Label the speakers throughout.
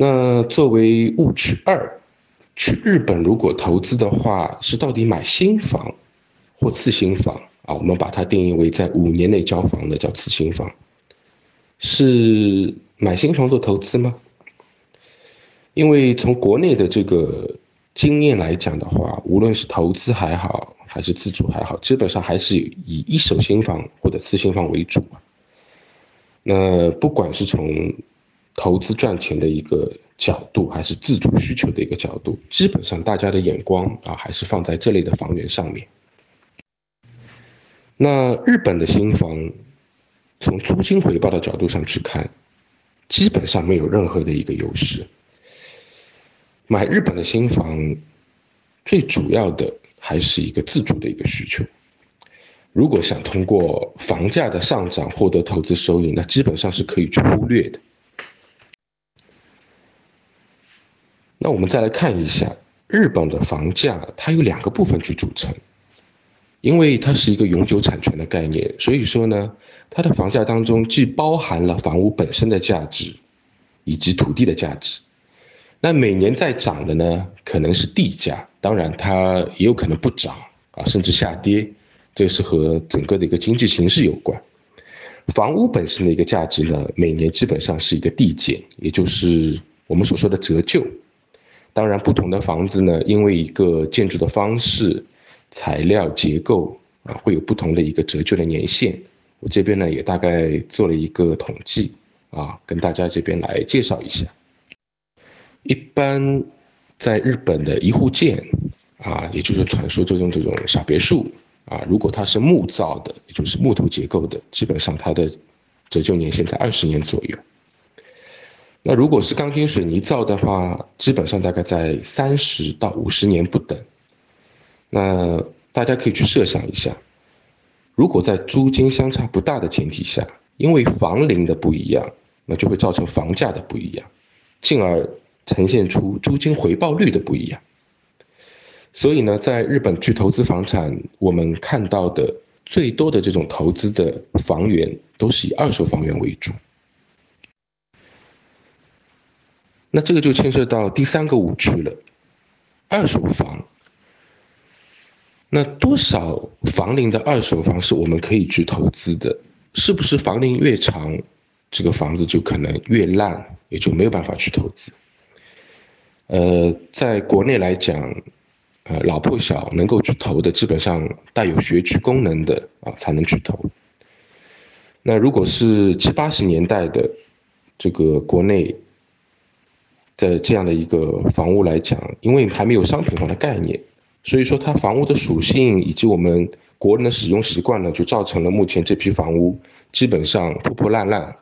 Speaker 1: 那作为误区二，去日本如果投资的话，是到底买新房或次新房啊？我们把它定义为在五年内交房的叫次新房，是买新房做投资吗？因为从国内的这个经验来讲的话，无论是投资还好，还是自住还好，基本上还是以一手新房或者次新房为主那不管是从投资赚钱的一个角度，还是自主需求的一个角度，基本上大家的眼光啊，还是放在这类的房源上面。那日本的新房，从租金回报的角度上去看，基本上没有任何的一个优势。买日本的新房，最主要的还是一个自住的一个需求。如果想通过房价的上涨获得投资收益，那基本上是可以去忽略的。那我们再来看一下日本的房价，它有两个部分去组成。因为它是一个永久产权的概念，所以说呢，它的房价当中既包含了房屋本身的价值，以及土地的价值。那每年在涨的呢，可能是地价，当然它也有可能不涨啊，甚至下跌，这是和整个的一个经济形势有关。房屋本身的一个价值呢，每年基本上是一个递减，也就是我们所说的折旧。当然，不同的房子呢，因为一个建筑的方式、材料结构啊，会有不同的一个折旧的年限。我这边呢，也大概做了一个统计啊，跟大家这边来介绍一下。一般在日本的一户建啊，也就是传说中这种小别墅啊，如果它是木造的，也就是木头结构的，基本上它的折旧年限在二十年左右。那如果是钢筋水泥造的话，基本上大概在三十到五十年不等。那大家可以去设想一下，如果在租金相差不大的前提下，因为房龄的不一样，那就会造成房价的不一样，进而呈现出租金回报率的不一样。所以呢，在日本去投资房产，我们看到的最多的这种投资的房源，都是以二手房源为主。那这个就牵涉到第三个误区了，二手房。那多少房龄的二手房是我们可以去投资的？是不是房龄越长，这个房子就可能越烂，也就没有办法去投资？呃，在国内来讲，呃，老破小能够去投的，基本上带有学区功能的啊，才能去投。那如果是七八十年代的这个国内。的这样的一个房屋来讲，因为还没有商品房的概念，所以说它房屋的属性以及我们国人的使用习惯呢，就造成了目前这批房屋基本上破破烂烂，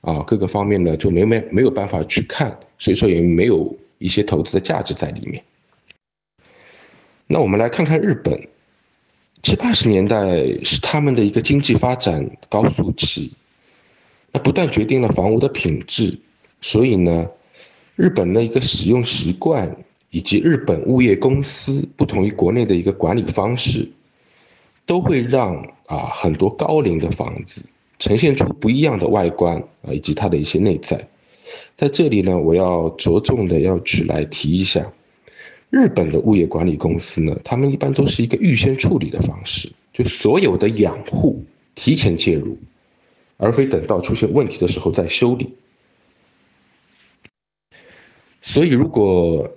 Speaker 1: 啊，各个方面呢就没没没有办法去看，所以说也没有一些投资的价值在里面。那我们来看看日本，七八十年代是他们的一个经济发展高速期，那不但决定了房屋的品质，所以呢。日本的一个使用习惯，以及日本物业公司不同于国内的一个管理方式，都会让啊很多高龄的房子呈现出不一样的外观啊，以及它的一些内在。在这里呢，我要着重的要去来提一下，日本的物业管理公司呢，他们一般都是一个预先处理的方式，就所有的养护提前介入，而非等到出现问题的时候再修理。所以，如果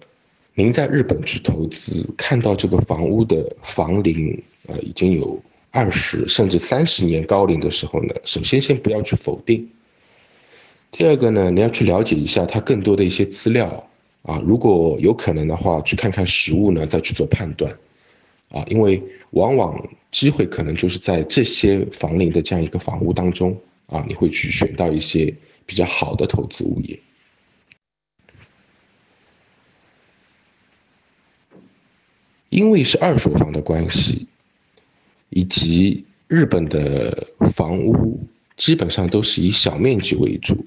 Speaker 1: 您在日本去投资，看到这个房屋的房龄呃已经有二十甚至三十年高龄的时候呢，首先先不要去否定。第二个呢，你要去了解一下它更多的一些资料啊，如果有可能的话，去看看实物呢，再去做判断啊，因为往往机会可能就是在这些房龄的这样一个房屋当中啊，你会去选到一些比较好的投资物业。因为是二手房的关系，以及日本的房屋基本上都是以小面积为主，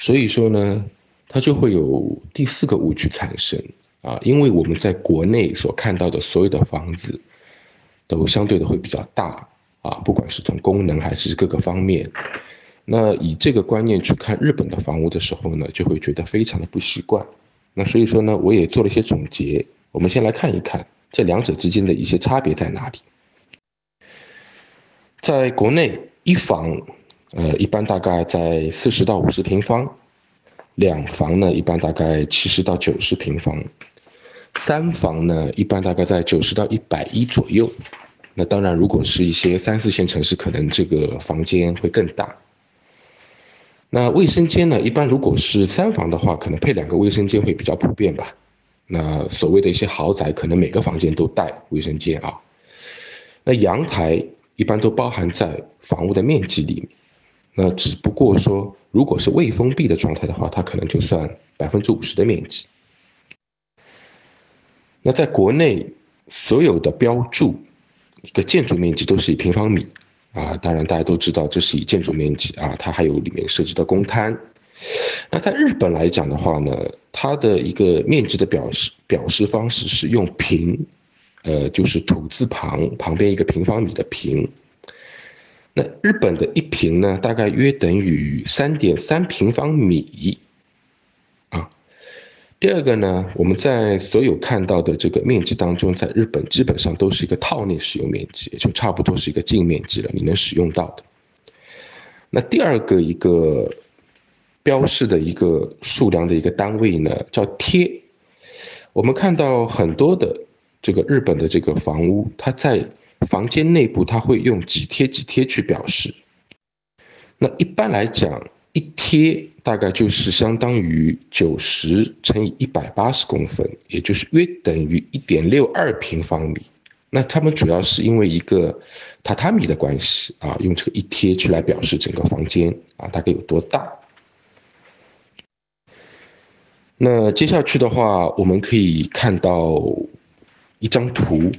Speaker 1: 所以说呢，它就会有第四个误区产生啊。因为我们在国内所看到的所有的房子，都相对的会比较大啊，不管是从功能还是各个方面，那以这个观念去看日本的房屋的时候呢，就会觉得非常的不习惯。那所以说呢，我也做了一些总结。我们先来看一看这两者之间的一些差别在哪里。在国内，一房，呃，一般大概在四十到五十平方；两房呢，一般大概七十到九十平方；三房呢，一般大概在九十到一百一左右。那当然，如果是一些三四线城市，可能这个房间会更大。那卫生间呢？一般如果是三房的话，可能配两个卫生间会比较普遍吧。那所谓的一些豪宅，可能每个房间都带卫生间啊。那阳台一般都包含在房屋的面积里面。那只不过说，如果是未封闭的状态的话，它可能就算百分之五十的面积。那在国内，所有的标注一个建筑面积都是以平方米。啊，当然大家都知道这是以建筑面积啊，它还有里面涉及到公摊。那在日本来讲的话呢，它的一个面积的表示表示方式是用平，呃，就是土字旁旁边一个平方米的平。那日本的一平呢，大概约等于三点三平方米。啊第二个呢，我们在所有看到的这个面积当中，在日本基本上都是一个套内使用面积，也就差不多是一个净面积了，你能使用到的。那第二个一个标示的一个数量的一个单位呢，叫贴。我们看到很多的这个日本的这个房屋，它在房间内部它会用几贴几贴去表示。那一般来讲，一贴大概就是相当于九十乘以一百八十公分，也就是约等于一点六二平方米。那他们主要是因为一个榻榻米的关系啊，用这个一贴去来表示整个房间啊大概有多大。那接下去的话，我们可以看到一张图。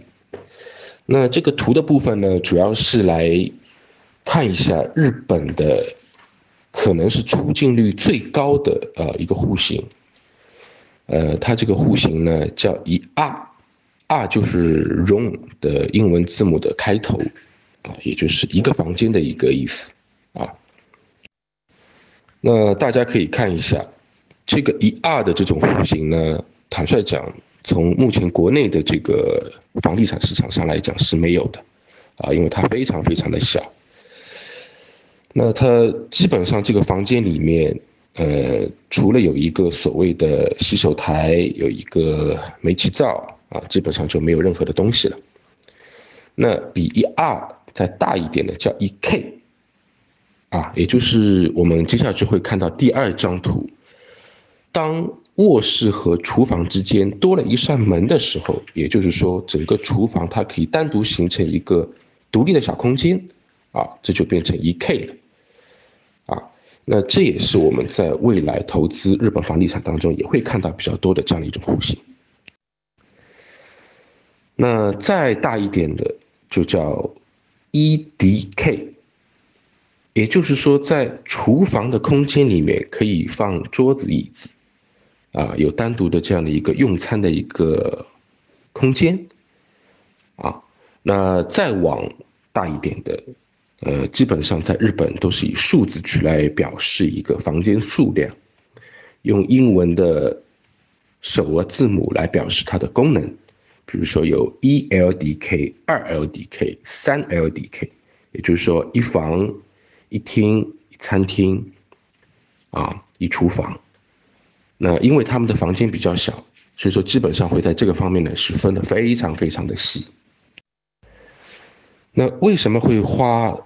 Speaker 1: 那这个图的部分呢，主要是来看一下日本的。可能是出镜率最高的呃一个户型，呃，它这个户型呢叫一 R，R 就是 room 的英文字母的开头，啊，也就是一个房间的一个意思啊。那大家可以看一下这个一二的这种户型呢，坦率讲，从目前国内的这个房地产市场上来讲是没有的，啊，因为它非常非常的小。那它基本上这个房间里面，呃，除了有一个所谓的洗手台，有一个煤气灶啊，基本上就没有任何的东西了。那比一二再大一点的叫一 K，啊，也就是我们接下去会看到第二张图，当卧室和厨房之间多了一扇门的时候，也就是说整个厨房它可以单独形成一个独立的小空间，啊，这就变成一 K 了。啊那这也是我们在未来投资日本房地产当中也会看到比较多的这样的一种户型。那再大一点的就叫 EDK，也就是说在厨房的空间里面可以放桌子椅子，啊，有单独的这样的一个用餐的一个空间，啊，那再往大一点的。呃，基本上在日本都是以数字去来表示一个房间数量，用英文的首个字母来表示它的功能，比如说有一 LDK、二 LDK、三 LDK，也就是说一房一厅一餐厅啊一厨房。那因为他们的房间比较小，所以说基本上会在这个方面呢是分的非常非常的细。那为什么会花？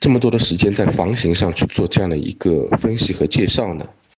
Speaker 1: 这么多的时间在房型上去做这样的一个分析和介绍呢？